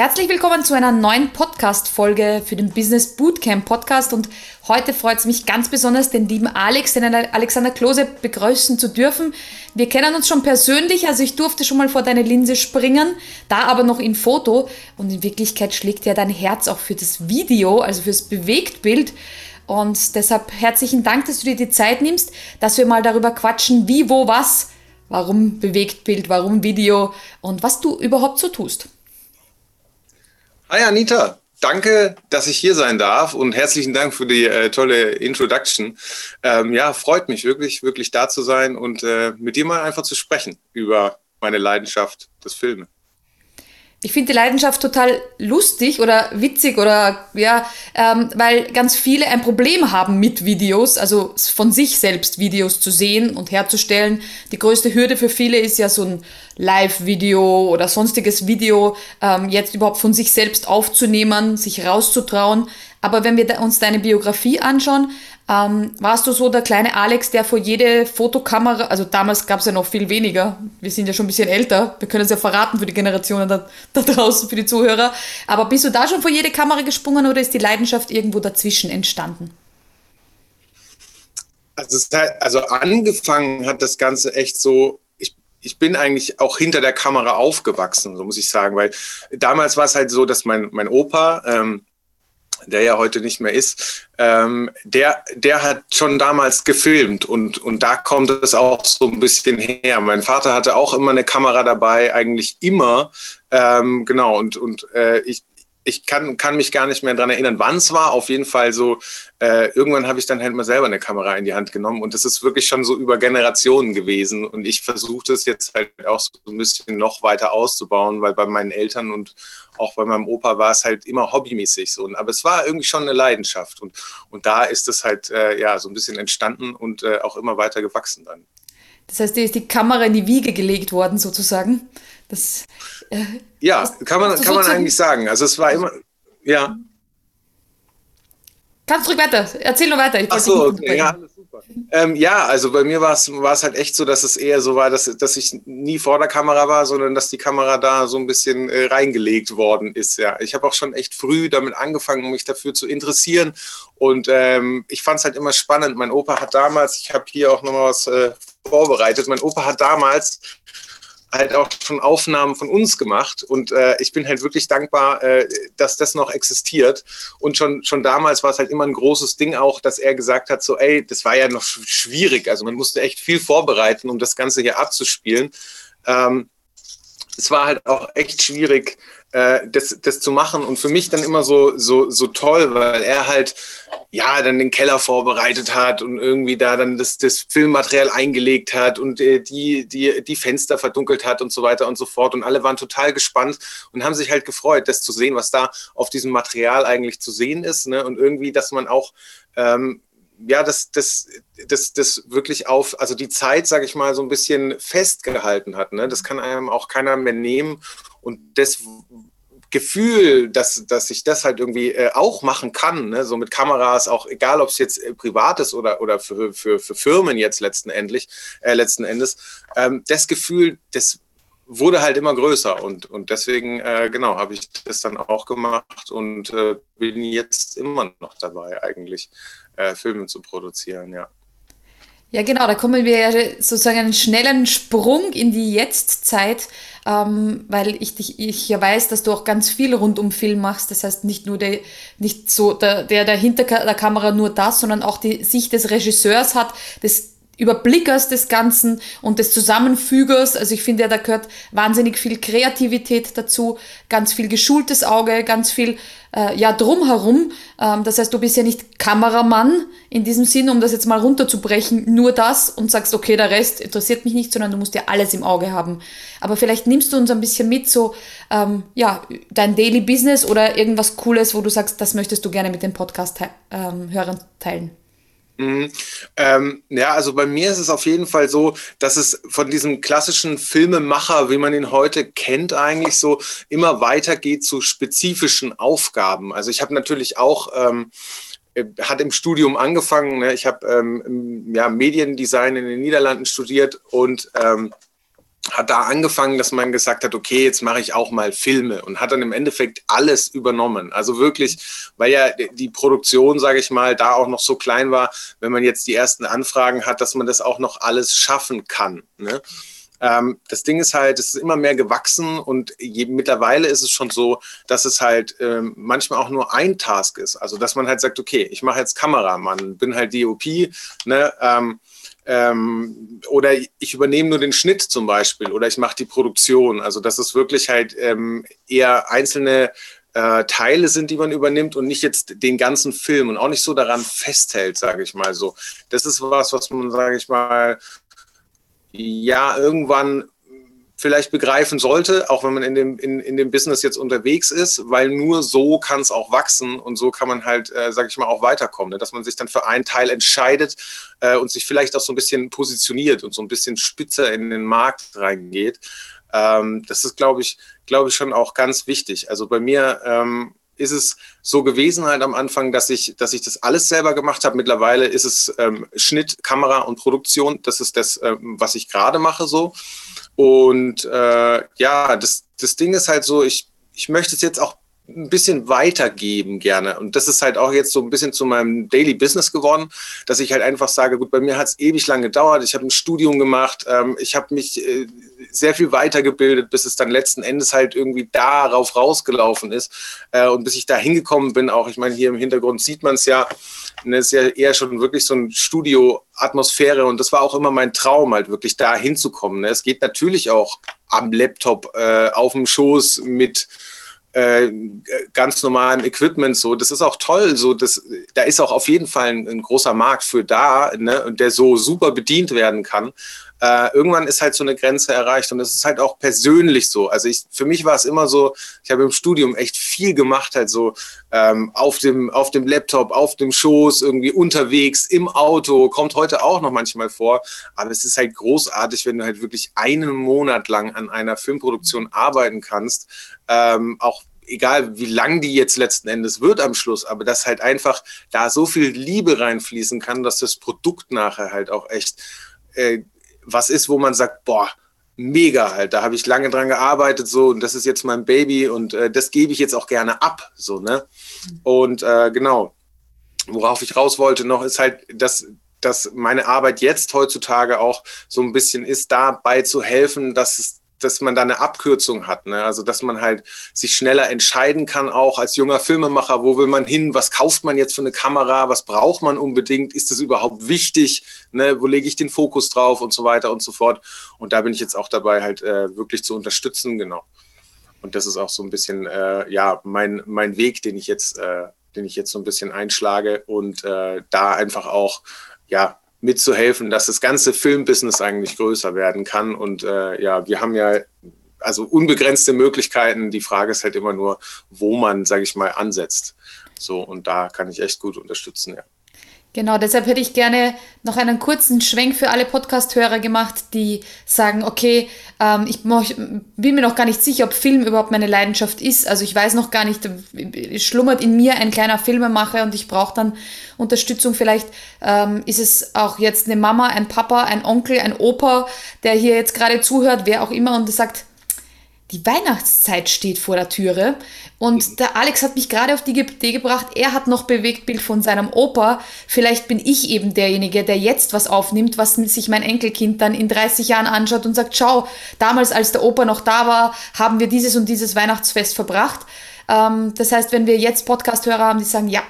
Herzlich willkommen zu einer neuen Podcast-Folge für den Business Bootcamp Podcast. Und heute freut es mich ganz besonders, den lieben Alex, den Alexander Klose begrüßen zu dürfen. Wir kennen uns schon persönlich, also ich durfte schon mal vor deine Linse springen, da aber noch in Foto. Und in Wirklichkeit schlägt ja dein Herz auch für das Video, also fürs Bewegtbild. Und deshalb herzlichen Dank, dass du dir die Zeit nimmst, dass wir mal darüber quatschen, wie, wo, was, warum Bewegtbild, warum Video und was du überhaupt so tust. Hi Anita, danke, dass ich hier sein darf und herzlichen Dank für die äh, tolle Introduction. Ähm, ja, freut mich wirklich, wirklich da zu sein und äh, mit dir mal einfach zu sprechen über meine Leidenschaft des Filmes ich finde die Leidenschaft total lustig oder witzig oder ja, ähm, weil ganz viele ein Problem haben mit Videos, also von sich selbst Videos zu sehen und herzustellen. Die größte Hürde für viele ist ja so ein Live-Video oder sonstiges Video ähm, jetzt überhaupt von sich selbst aufzunehmen, sich rauszutrauen. Aber wenn wir uns deine Biografie anschauen, ähm, warst du so der kleine Alex, der vor jede Fotokamera, also damals gab es ja noch viel weniger, wir sind ja schon ein bisschen älter, wir können es ja verraten für die Generationen da, da draußen, für die Zuhörer, aber bist du da schon vor jede Kamera gesprungen oder ist die Leidenschaft irgendwo dazwischen entstanden? Also, also angefangen hat das Ganze echt so, ich, bin eigentlich auch hinter der Kamera aufgewachsen, so muss ich sagen, weil damals war es halt so, dass mein, mein Opa, ähm, der ja heute nicht mehr ist, ähm, der, der hat schon damals gefilmt und, und da kommt es auch so ein bisschen her. Mein Vater hatte auch immer eine Kamera dabei, eigentlich immer. Ähm, genau, und, und äh, ich, ich kann, kann mich gar nicht mehr daran erinnern, wann es war. Auf jeden Fall so, äh, irgendwann habe ich dann halt mal selber eine Kamera in die Hand genommen und das ist wirklich schon so über Generationen gewesen. Und ich versuche das jetzt halt auch so ein bisschen noch weiter auszubauen, weil bei meinen Eltern und auch bei meinem Opa war es halt immer hobbymäßig so. Aber es war irgendwie schon eine Leidenschaft und, und da ist es halt äh, ja so ein bisschen entstanden und äh, auch immer weiter gewachsen dann. Das heißt, dir ist die Kamera in die Wiege gelegt worden sozusagen. Das, äh, ja, kann man, kann man eigentlich sagen. Also es war immer, ja. Kannst du weiter, erzähl nur weiter. Ach so, okay, ja, alles super. Ähm, ja, also bei mir war es halt echt so, dass es eher so war, dass, dass ich nie vor der Kamera war, sondern dass die Kamera da so ein bisschen äh, reingelegt worden ist. Ja, ich habe auch schon echt früh damit angefangen, mich dafür zu interessieren. Und ähm, ich fand es halt immer spannend. Mein Opa hat damals, ich habe hier auch nochmal was äh, vorbereitet, mein Opa hat damals halt auch schon Aufnahmen von uns gemacht. Und äh, ich bin halt wirklich dankbar, äh, dass das noch existiert. Und schon, schon damals war es halt immer ein großes Ding auch, dass er gesagt hat, so ey, das war ja noch schwierig, also man musste echt viel vorbereiten, um das Ganze hier abzuspielen. Ähm, es war halt auch echt schwierig, äh, das, das zu machen und für mich dann immer so, so, so toll, weil er halt ja dann den Keller vorbereitet hat und irgendwie da dann das, das Filmmaterial eingelegt hat und äh, die, die, die Fenster verdunkelt hat und so weiter und so fort und alle waren total gespannt und haben sich halt gefreut, das zu sehen, was da auf diesem Material eigentlich zu sehen ist ne? und irgendwie, dass man auch ähm, ja, das, das, das, das wirklich auf, also die Zeit, sage ich mal, so ein bisschen festgehalten hat. Ne? Das kann einem auch keiner mehr nehmen. Und das Gefühl, dass, dass ich das halt irgendwie äh, auch machen kann, ne? so mit Kameras, auch egal, ob es jetzt äh, privat ist oder, oder für, für, für Firmen jetzt letzten, endlich, äh, letzten Endes, ähm, das Gefühl, das wurde halt immer größer und, und deswegen, äh, genau, habe ich das dann auch gemacht und äh, bin jetzt immer noch dabei, eigentlich äh, Filme zu produzieren, ja. Ja, genau, da kommen wir sozusagen einen schnellen Sprung in die Jetztzeit, ähm, weil ich, dich, ich ja weiß, dass du auch ganz viel rund um Film machst. Das heißt, nicht nur der, nicht so der, der, der hinter der Kamera nur das, sondern auch die Sicht des Regisseurs hat, des Überblickers des Ganzen und des Zusammenfügers. Also ich finde ja, da gehört wahnsinnig viel Kreativität dazu, ganz viel geschultes Auge, ganz viel äh, ja drumherum. Ähm, das heißt, du bist ja nicht Kameramann in diesem Sinn, um das jetzt mal runterzubrechen, nur das und sagst, okay, der Rest interessiert mich nicht, sondern du musst ja alles im Auge haben. Aber vielleicht nimmst du uns ein bisschen mit, so ähm, ja dein Daily Business oder irgendwas Cooles, wo du sagst, das möchtest du gerne mit den Podcast-Hörern ähm, teilen. Mhm. Ähm, ja, also bei mir ist es auf jeden Fall so, dass es von diesem klassischen Filmemacher, wie man ihn heute kennt, eigentlich so immer weitergeht zu spezifischen Aufgaben. Also ich habe natürlich auch ähm, äh, hat im Studium angefangen. Ne? Ich habe ähm, ja, Mediendesign in den Niederlanden studiert und ähm, hat da angefangen, dass man gesagt hat, okay, jetzt mache ich auch mal Filme und hat dann im Endeffekt alles übernommen. Also wirklich, weil ja die Produktion, sage ich mal, da auch noch so klein war, wenn man jetzt die ersten Anfragen hat, dass man das auch noch alles schaffen kann. Ne? Ähm, das Ding ist halt, es ist immer mehr gewachsen und je, mittlerweile ist es schon so, dass es halt ähm, manchmal auch nur ein Task ist. Also dass man halt sagt, okay, ich mache jetzt Kameramann, bin halt DOP, ne? Ähm, ähm, oder ich übernehme nur den Schnitt zum Beispiel oder ich mache die Produktion. Also dass es wirklich halt ähm, eher einzelne äh, Teile sind, die man übernimmt und nicht jetzt den ganzen Film und auch nicht so daran festhält, sage ich mal so. Das ist was, was man, sage ich mal, ja, irgendwann vielleicht begreifen sollte, auch wenn man in dem, in, in dem Business jetzt unterwegs ist, weil nur so kann es auch wachsen und so kann man halt, äh, sage ich mal, auch weiterkommen, ne? dass man sich dann für einen Teil entscheidet äh, und sich vielleicht auch so ein bisschen positioniert und so ein bisschen spitzer in den Markt reingeht. Ähm, das ist, glaube ich, glaube ich, schon auch ganz wichtig. Also bei mir ähm, ist es so gewesen halt am Anfang, dass ich, dass ich das alles selber gemacht habe. Mittlerweile ist es ähm, Schnitt, Kamera und Produktion. Das ist das, ähm, was ich gerade mache so. Und äh, ja, das, das Ding ist halt so, ich, ich möchte es jetzt auch ein bisschen weitergeben gerne. Und das ist halt auch jetzt so ein bisschen zu meinem Daily Business geworden, dass ich halt einfach sage, gut, bei mir hat es ewig lang gedauert. Ich habe ein Studium gemacht, ähm, ich habe mich äh, sehr viel weitergebildet, bis es dann letzten Endes halt irgendwie darauf rausgelaufen ist. Äh, und bis ich da hingekommen bin, auch, ich meine, hier im Hintergrund sieht man es ja, ne, ist ja eher schon wirklich so ein Studio-Atmosphäre. Und das war auch immer mein Traum, halt wirklich da hinzukommen. Ne? Es geht natürlich auch am Laptop äh, auf dem Schoß mit äh, ganz normalem Equipment so. Das ist auch toll. So, das, da ist auch auf jeden Fall ein, ein großer Markt für da, ne, der so super bedient werden kann. Äh, irgendwann ist halt so eine Grenze erreicht und es ist halt auch persönlich so. Also ich, für mich war es immer so, ich habe im Studium echt viel gemacht, halt so ähm, auf, dem, auf dem Laptop, auf dem Schoß, irgendwie unterwegs, im Auto, kommt heute auch noch manchmal vor. Aber es ist halt großartig, wenn du halt wirklich einen Monat lang an einer Filmproduktion arbeiten kannst, ähm, auch egal wie lang die jetzt letzten Endes wird am Schluss, aber dass halt einfach da so viel Liebe reinfließen kann, dass das Produkt nachher halt auch echt äh, was ist, wo man sagt, boah, mega halt, da habe ich lange dran gearbeitet so und das ist jetzt mein Baby und äh, das gebe ich jetzt auch gerne ab, so, ne? Und äh, genau, worauf ich raus wollte noch, ist halt, dass, dass meine Arbeit jetzt heutzutage auch so ein bisschen ist, dabei zu helfen, dass es dass man da eine Abkürzung hat. Ne? Also dass man halt sich schneller entscheiden kann, auch als junger Filmemacher, wo will man hin, was kauft man jetzt für eine Kamera, was braucht man unbedingt, ist das überhaupt wichtig, ne? wo lege ich den Fokus drauf und so weiter und so fort. Und da bin ich jetzt auch dabei, halt äh, wirklich zu unterstützen, genau. Und das ist auch so ein bisschen, äh, ja, mein, mein Weg, den ich jetzt, äh, den ich jetzt so ein bisschen einschlage und äh, da einfach auch, ja, mitzuhelfen, dass das ganze Filmbusiness eigentlich größer werden kann. Und äh, ja, wir haben ja also unbegrenzte Möglichkeiten. Die Frage ist halt immer nur, wo man, sage ich mal, ansetzt. So, und da kann ich echt gut unterstützen, ja. Genau, deshalb hätte ich gerne noch einen kurzen Schwenk für alle Podcast-Hörer gemacht, die sagen, okay, ähm, ich bin mir noch gar nicht sicher, ob Film überhaupt meine Leidenschaft ist. Also ich weiß noch gar nicht, schlummert in mir ein kleiner Filmemacher und ich brauche dann Unterstützung. Vielleicht ähm, ist es auch jetzt eine Mama, ein Papa, ein Onkel, ein Opa, der hier jetzt gerade zuhört, wer auch immer und sagt, die Weihnachtszeit steht vor der Türe und der Alex hat mich gerade auf die Idee gebracht, er hat noch Bewegtbild von seinem Opa. Vielleicht bin ich eben derjenige, der jetzt was aufnimmt, was sich mein Enkelkind dann in 30 Jahren anschaut und sagt, schau, damals als der Opa noch da war, haben wir dieses und dieses Weihnachtsfest verbracht. Ähm, das heißt, wenn wir jetzt Podcast-Hörer haben, die sagen, ja,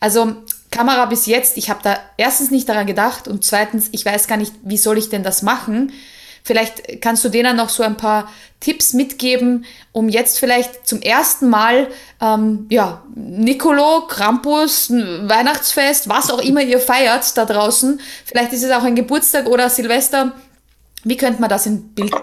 also Kamera bis jetzt, ich habe da erstens nicht daran gedacht und zweitens, ich weiß gar nicht, wie soll ich denn das machen. Vielleicht kannst du denen noch so ein paar Tipps mitgeben, um jetzt vielleicht zum ersten Mal, ähm, ja, Nicolo, Krampus, Weihnachtsfest, was auch immer ihr feiert da draußen. Vielleicht ist es auch ein Geburtstag oder Silvester. Wie könnte man das im Bild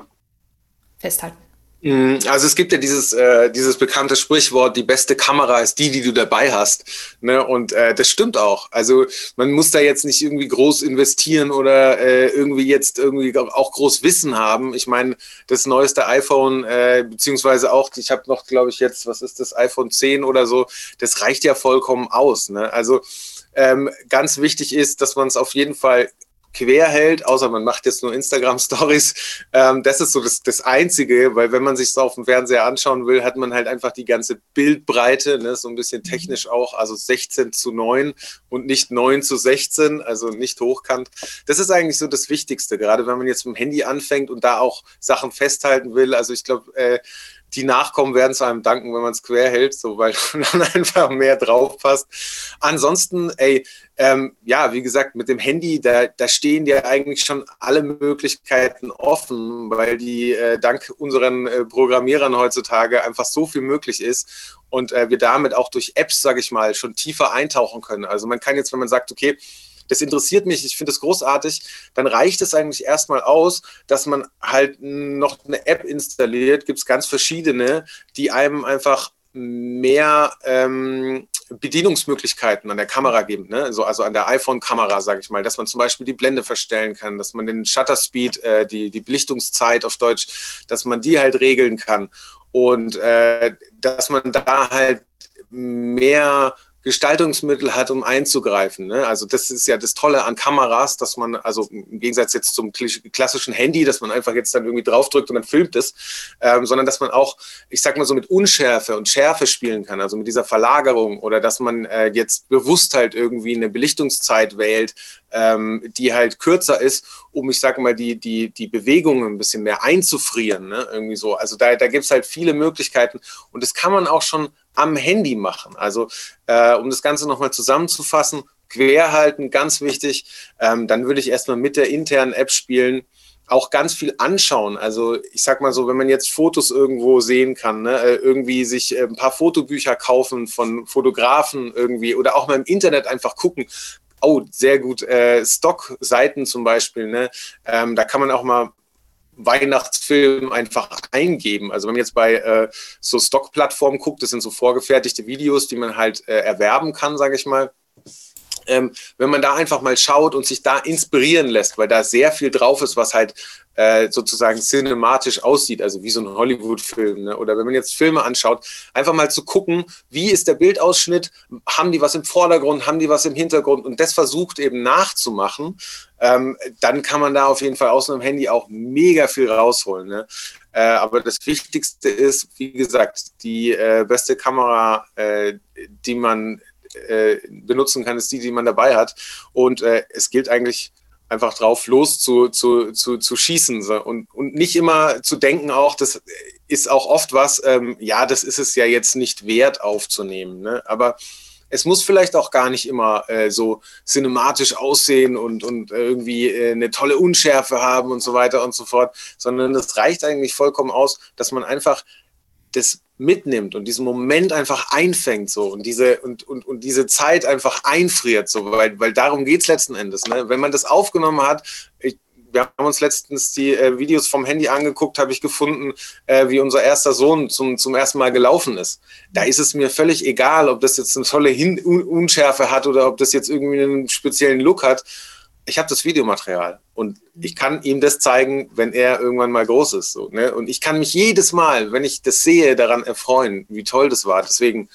festhalten? Mm, also es gibt ja dieses, äh, dieses bekannte Sprichwort, die beste Kamera ist die, die du dabei hast. Ne? Und äh, das stimmt auch. Also man muss da jetzt nicht irgendwie groß investieren oder äh, irgendwie jetzt irgendwie auch groß Wissen haben. Ich meine, das neueste iPhone, äh, beziehungsweise auch, ich habe noch, glaube ich, jetzt, was ist das, iPhone 10 oder so, das reicht ja vollkommen aus. Ne? Also ähm, ganz wichtig ist, dass man es auf jeden Fall quer hält, außer man macht jetzt nur Instagram-Stories. Ähm, das ist so das, das Einzige, weil wenn man sich so auf dem Fernseher anschauen will, hat man halt einfach die ganze Bildbreite, ne, so ein bisschen technisch auch, also 16 zu 9 und nicht 9 zu 16, also nicht hochkant. Das ist eigentlich so das Wichtigste, gerade wenn man jetzt mit dem Handy anfängt und da auch Sachen festhalten will. Also ich glaube, äh, die Nachkommen werden zu einem danken, wenn man es quer hält, so weil dann einfach mehr drauf passt. Ansonsten, ey, ähm, ja, wie gesagt, mit dem Handy, da, da stehen dir eigentlich schon alle Möglichkeiten offen, weil die äh, dank unseren äh, Programmierern heutzutage einfach so viel möglich ist und äh, wir damit auch durch Apps, sage ich mal, schon tiefer eintauchen können. Also man kann jetzt, wenn man sagt, okay, das interessiert mich, ich finde es großartig, dann reicht es eigentlich erstmal aus, dass man halt noch eine App installiert, gibt es ganz verschiedene, die einem einfach mehr ähm, Bedienungsmöglichkeiten an der Kamera geben, ne? so, also an der iPhone-Kamera, sage ich mal, dass man zum Beispiel die Blende verstellen kann, dass man den Shutter Speed, äh, die, die Belichtungszeit auf Deutsch, dass man die halt regeln kann. Und äh, dass man da halt mehr Gestaltungsmittel hat, um einzugreifen. Ne? Also das ist ja das Tolle an Kameras, dass man, also im Gegensatz jetzt zum klassischen Handy, dass man einfach jetzt dann irgendwie draufdrückt und dann filmt es, ähm, sondern dass man auch, ich sag mal so mit Unschärfe und Schärfe spielen kann, also mit dieser Verlagerung oder dass man äh, jetzt bewusst halt irgendwie eine Belichtungszeit wählt, ähm, die halt kürzer ist, um, ich sag mal, die, die, die Bewegungen ein bisschen mehr einzufrieren. Ne? Irgendwie so. Also da, da gibt es halt viele Möglichkeiten und das kann man auch schon am Handy machen. Also äh, um das Ganze nochmal zusammenzufassen, quer halten, ganz wichtig. Ähm, dann würde ich erstmal mit der internen App spielen auch ganz viel anschauen. Also ich sag mal so, wenn man jetzt Fotos irgendwo sehen kann, ne, äh, irgendwie sich äh, ein paar Fotobücher kaufen von Fotografen irgendwie oder auch mal im Internet einfach gucken. Oh, sehr gut, äh, Stock-Seiten zum Beispiel, ne? Ähm, da kann man auch mal Weihnachtsfilm einfach eingeben. Also wenn man jetzt bei äh, so Stock-Plattformen guckt, das sind so vorgefertigte Videos, die man halt äh, erwerben kann, sage ich mal. Ähm, wenn man da einfach mal schaut und sich da inspirieren lässt, weil da sehr viel drauf ist, was halt äh, sozusagen cinematisch aussieht, also wie so ein Hollywood-Film. Ne? Oder wenn man jetzt Filme anschaut, einfach mal zu gucken, wie ist der Bildausschnitt, haben die was im Vordergrund, haben die was im Hintergrund und das versucht eben nachzumachen, ähm, dann kann man da auf jeden Fall aus einem Handy auch mega viel rausholen. Ne? Äh, aber das Wichtigste ist, wie gesagt, die äh, beste Kamera, äh, die man äh, benutzen kann, ist die, die man dabei hat. Und es gilt eigentlich einfach drauf los zu, zu, zu, zu schießen und, und nicht immer zu denken auch, das ist auch oft was, ähm, ja, das ist es ja jetzt nicht wert aufzunehmen. Ne? Aber es muss vielleicht auch gar nicht immer äh, so cinematisch aussehen und, und irgendwie äh, eine tolle Unschärfe haben und so weiter und so fort, sondern es reicht eigentlich vollkommen aus, dass man einfach das mitnimmt und diesen Moment einfach einfängt so und diese und, und, und diese Zeit einfach einfriert so weil, weil darum geht es letzten Endes ne? wenn man das aufgenommen hat ich, wir haben uns letztens die äh, Videos vom Handy angeguckt, habe ich gefunden, äh, wie unser erster Sohn zum, zum ersten Mal gelaufen ist. Da ist es mir völlig egal, ob das jetzt eine tolle Hin Unschärfe hat oder ob das jetzt irgendwie einen speziellen Look hat ich habe das Videomaterial und ich kann ihm das zeigen, wenn er irgendwann mal groß ist. So, ne? Und ich kann mich jedes Mal, wenn ich das sehe, daran erfreuen, wie toll das war. Deswegen,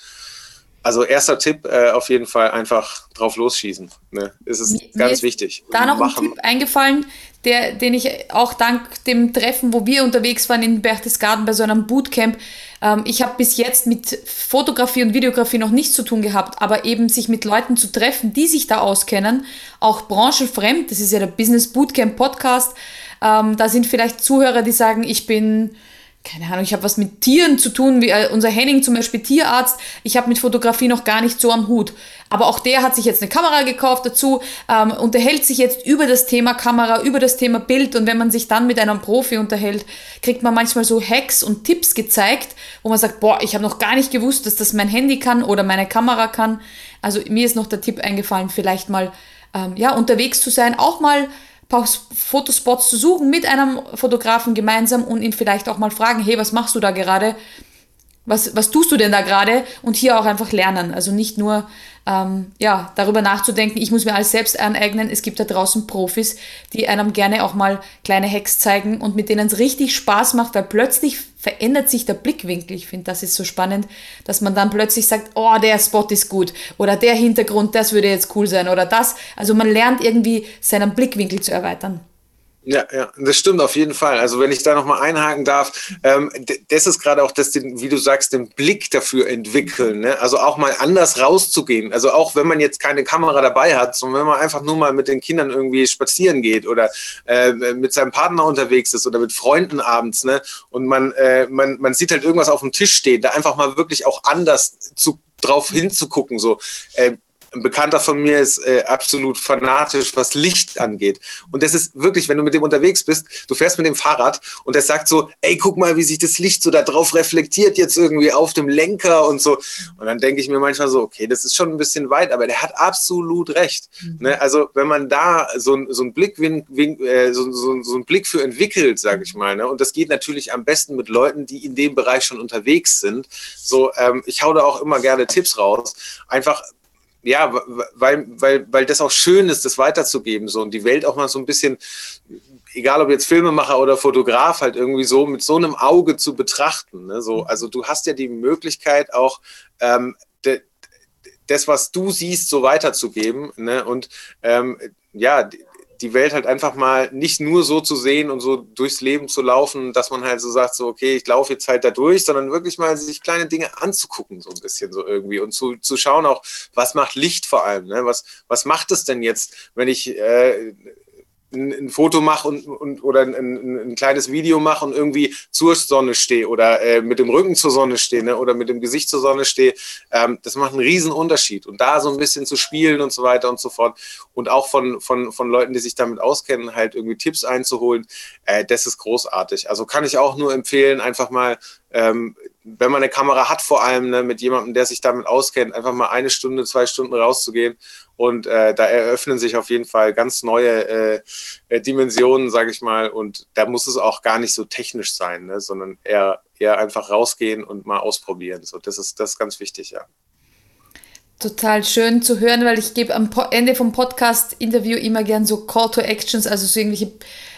also erster Tipp, äh, auf jeden Fall einfach drauf losschießen. Ne? Es ist mir ganz ist wichtig. Da noch ein Tipp eingefallen, der, den ich auch dank dem Treffen, wo wir unterwegs waren in Berchtesgaden bei so einem Bootcamp, ähm, ich habe bis jetzt mit Fotografie und Videografie noch nichts zu tun gehabt, aber eben sich mit Leuten zu treffen, die sich da auskennen, auch branchenfremd, das ist ja der Business Bootcamp Podcast, ähm, da sind vielleicht Zuhörer, die sagen, ich bin keine Ahnung, ich habe was mit Tieren zu tun, wie äh, unser Henning zum Beispiel Tierarzt. Ich habe mit Fotografie noch gar nicht so am Hut. Aber auch der hat sich jetzt eine Kamera gekauft dazu, ähm, unterhält sich jetzt über das Thema Kamera, über das Thema Bild. Und wenn man sich dann mit einem Profi unterhält, kriegt man manchmal so Hacks und Tipps gezeigt, wo man sagt, boah, ich habe noch gar nicht gewusst, dass das mein Handy kann oder meine Kamera kann. Also mir ist noch der Tipp eingefallen, vielleicht mal ähm, ja, unterwegs zu sein, auch mal Fotospots zu suchen mit einem Fotografen gemeinsam und ihn vielleicht auch mal fragen, hey, was machst du da gerade? Was, was tust du denn da gerade? Und hier auch einfach lernen. Also nicht nur ähm, ja, darüber nachzudenken, ich muss mir alles selbst aneignen. Es gibt da draußen Profis, die einem gerne auch mal kleine Hacks zeigen und mit denen es richtig Spaß macht, weil plötzlich verändert sich der Blickwinkel. Ich finde, das ist so spannend, dass man dann plötzlich sagt, oh, der Spot ist gut oder der Hintergrund, das würde jetzt cool sein oder das. Also man lernt irgendwie seinen Blickwinkel zu erweitern. Ja, ja, das stimmt auf jeden Fall. Also wenn ich da nochmal einhaken darf, ähm, das ist gerade auch das, wie du sagst, den Blick dafür entwickeln. Ne? Also auch mal anders rauszugehen. Also auch wenn man jetzt keine Kamera dabei hat, sondern wenn man einfach nur mal mit den Kindern irgendwie spazieren geht oder äh, mit seinem Partner unterwegs ist oder mit Freunden abends, ne? Und man, äh, man, man sieht halt irgendwas auf dem Tisch stehen, da einfach mal wirklich auch anders zu drauf hinzugucken. So, äh, ein Bekannter von mir ist äh, absolut fanatisch, was Licht angeht. Und das ist wirklich, wenn du mit dem unterwegs bist, du fährst mit dem Fahrrad und der sagt so, ey, guck mal, wie sich das Licht so da drauf reflektiert jetzt irgendwie auf dem Lenker und so. Und dann denke ich mir manchmal so, okay, das ist schon ein bisschen weit, aber der hat absolut recht. Mhm. Ne? Also wenn man da so, so einen Blick, äh, so, so, so einen Blick für entwickelt, sage ich mal, ne? und das geht natürlich am besten mit Leuten, die in dem Bereich schon unterwegs sind. So, ähm, ich hau da auch immer gerne Tipps raus. Einfach ja, weil, weil, weil das auch schön ist, das weiterzugeben so und die Welt auch mal so ein bisschen, egal ob jetzt Filmemacher oder Fotograf, halt irgendwie so mit so einem Auge zu betrachten. Ne? So, also du hast ja die Möglichkeit auch ähm, de, das, was du siehst, so weiterzugeben. Ne? Und ähm, ja, Welt halt einfach mal nicht nur so zu sehen und so durchs Leben zu laufen, dass man halt so sagt, so, okay, ich laufe jetzt halt da durch, sondern wirklich mal sich kleine Dinge anzugucken, so ein bisschen so irgendwie und zu, zu schauen auch, was macht Licht vor allem, ne? was, was macht es denn jetzt, wenn ich äh, ein, ein Foto mache und, und, oder ein, ein, ein, kleines Video mache und irgendwie zur Sonne stehe oder äh, mit dem Rücken zur Sonne stehe ne, oder mit dem Gesicht zur Sonne stehe, ähm, das macht einen riesen Unterschied. Und da so ein bisschen zu spielen und so weiter und so fort und auch von, von, von Leuten, die sich damit auskennen, halt irgendwie Tipps einzuholen, äh, das ist großartig. Also kann ich auch nur empfehlen, einfach mal ähm, wenn man eine Kamera hat, vor allem ne, mit jemandem, der sich damit auskennt, einfach mal eine Stunde, zwei Stunden rauszugehen. Und äh, da eröffnen sich auf jeden Fall ganz neue äh, äh Dimensionen, sage ich mal. Und da muss es auch gar nicht so technisch sein, ne, sondern eher, eher einfach rausgehen und mal ausprobieren. So, das ist das ist ganz wichtig, ja. Total schön zu hören, weil ich gebe am Ende vom Podcast-Interview immer gern so Call to Actions, also so irgendwelche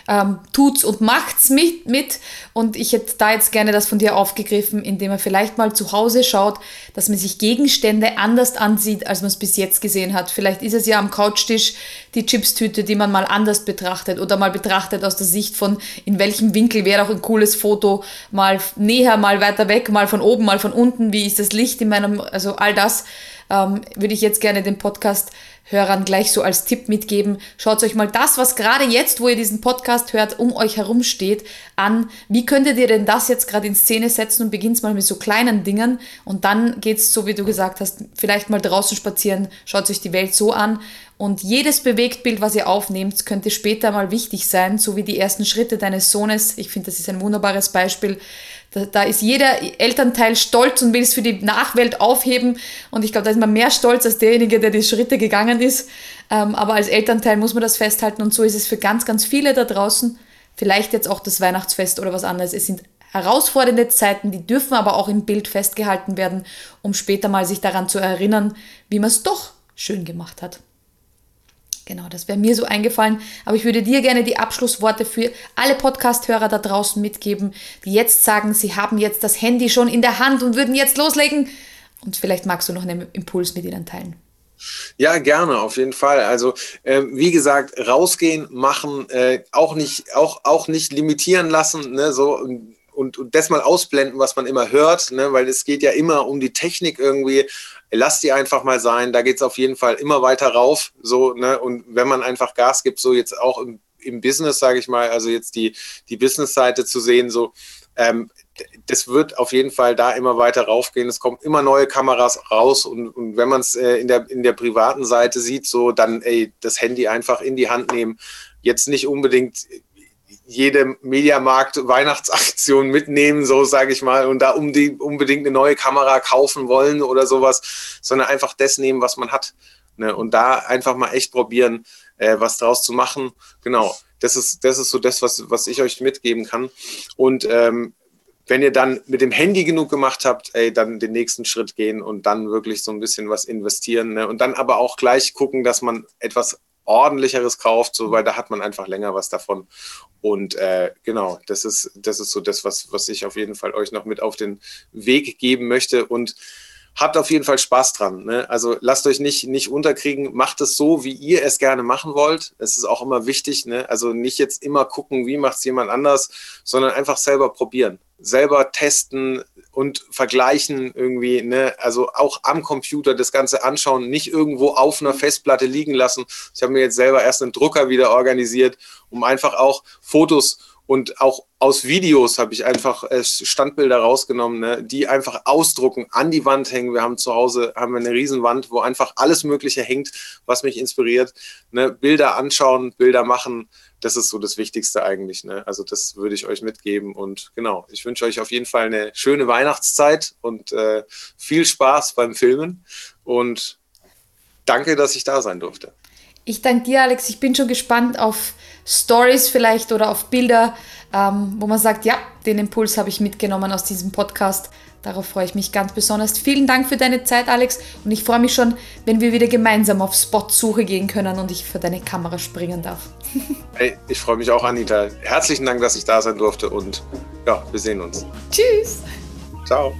ähm, tut's und macht's mit, mit. Und ich hätte da jetzt gerne das von dir aufgegriffen, indem man vielleicht mal zu Hause schaut, dass man sich Gegenstände anders ansieht, als man es bis jetzt gesehen hat. Vielleicht ist es ja am Couchtisch die Chipstüte, die man mal anders betrachtet oder mal betrachtet aus der Sicht von, in welchem Winkel wäre auch ein cooles Foto, mal näher, mal weiter weg, mal von oben, mal von unten, wie ist das Licht in meinem, also all das ähm, würde ich jetzt gerne den Podcast-Hörern gleich so als Tipp mitgeben. Schaut euch mal das, was gerade jetzt, wo ihr diesen Podcast hört, um euch herum steht, an. Wie könntet ihr denn das jetzt gerade in Szene setzen und beginnt mal mit so kleinen Dingen und dann geht's so, wie du gesagt hast, vielleicht mal draußen spazieren, schaut euch die Welt so an und jedes Bewegtbild, was ihr aufnehmt, könnte später mal wichtig sein, so wie die ersten Schritte deines Sohnes. Ich finde, das ist ein wunderbares Beispiel. Da, da, ist jeder Elternteil stolz und will es für die Nachwelt aufheben. Und ich glaube, da ist man mehr stolz als derjenige, der die Schritte gegangen ist. Ähm, aber als Elternteil muss man das festhalten. Und so ist es für ganz, ganz viele da draußen. Vielleicht jetzt auch das Weihnachtsfest oder was anderes. Es sind herausfordernde Zeiten, die dürfen aber auch im Bild festgehalten werden, um später mal sich daran zu erinnern, wie man es doch schön gemacht hat. Genau, das wäre mir so eingefallen. Aber ich würde dir gerne die Abschlussworte für alle Podcast-Hörer da draußen mitgeben, die jetzt sagen, sie haben jetzt das Handy schon in der Hand und würden jetzt loslegen. Und vielleicht magst du noch einen Impuls mit ihnen teilen. Ja, gerne, auf jeden Fall. Also äh, wie gesagt, rausgehen, machen, äh, auch nicht, auch, auch nicht limitieren lassen, ne, so und, und das mal ausblenden, was man immer hört, ne, weil es geht ja immer um die Technik irgendwie lass die einfach mal sein. Da geht es auf jeden Fall immer weiter rauf. So, ne? Und wenn man einfach Gas gibt, so jetzt auch im, im Business, sage ich mal, also jetzt die, die Business-Seite zu sehen, so, ähm, das wird auf jeden Fall da immer weiter raufgehen. Es kommen immer neue Kameras raus und, und wenn man es äh, in, der, in der privaten Seite sieht, so dann ey, das Handy einfach in die Hand nehmen. Jetzt nicht unbedingt jede Mediamarkt-Weihnachtsaktion mitnehmen, so sage ich mal, und da um die, unbedingt eine neue Kamera kaufen wollen oder sowas, sondern einfach das nehmen, was man hat. Ne? Und da einfach mal echt probieren, äh, was draus zu machen. Genau, das ist, das ist so das, was, was ich euch mitgeben kann. Und ähm, wenn ihr dann mit dem Handy genug gemacht habt, ey, dann den nächsten Schritt gehen und dann wirklich so ein bisschen was investieren. Ne? Und dann aber auch gleich gucken, dass man etwas ordentlicheres kauft, so, weil da hat man einfach länger was davon. Und äh, genau, das ist, das ist so das, was, was ich auf jeden Fall euch noch mit auf den Weg geben möchte. Und habt auf jeden Fall Spaß dran. Ne? Also lasst euch nicht, nicht unterkriegen, macht es so, wie ihr es gerne machen wollt. Es ist auch immer wichtig. Ne? Also nicht jetzt immer gucken, wie macht es jemand anders, sondern einfach selber probieren. Selber testen und vergleichen irgendwie. Ne? Also auch am Computer das Ganze anschauen, nicht irgendwo auf einer Festplatte liegen lassen. Ich habe mir jetzt selber erst einen Drucker wieder organisiert, um einfach auch Fotos und auch aus Videos habe ich einfach äh, Standbilder rausgenommen, ne, die einfach ausdrucken, an die Wand hängen. Wir haben zu Hause haben wir eine Riesenwand, wo einfach alles Mögliche hängt, was mich inspiriert. Ne, Bilder anschauen, Bilder machen, das ist so das Wichtigste eigentlich. Ne? Also das würde ich euch mitgeben. Und genau, ich wünsche euch auf jeden Fall eine schöne Weihnachtszeit und äh, viel Spaß beim Filmen. Und danke, dass ich da sein durfte. Ich danke dir, Alex. Ich bin schon gespannt auf Stories vielleicht oder auf Bilder, ähm, wo man sagt, ja, den Impuls habe ich mitgenommen aus diesem Podcast. Darauf freue ich mich ganz besonders. Vielen Dank für deine Zeit, Alex. Und ich freue mich schon, wenn wir wieder gemeinsam auf Spot-Suche gehen können und ich für deine Kamera springen darf. Hey, ich freue mich auch, Anita. Herzlichen Dank, dass ich da sein durfte und ja, wir sehen uns. Tschüss. Ciao.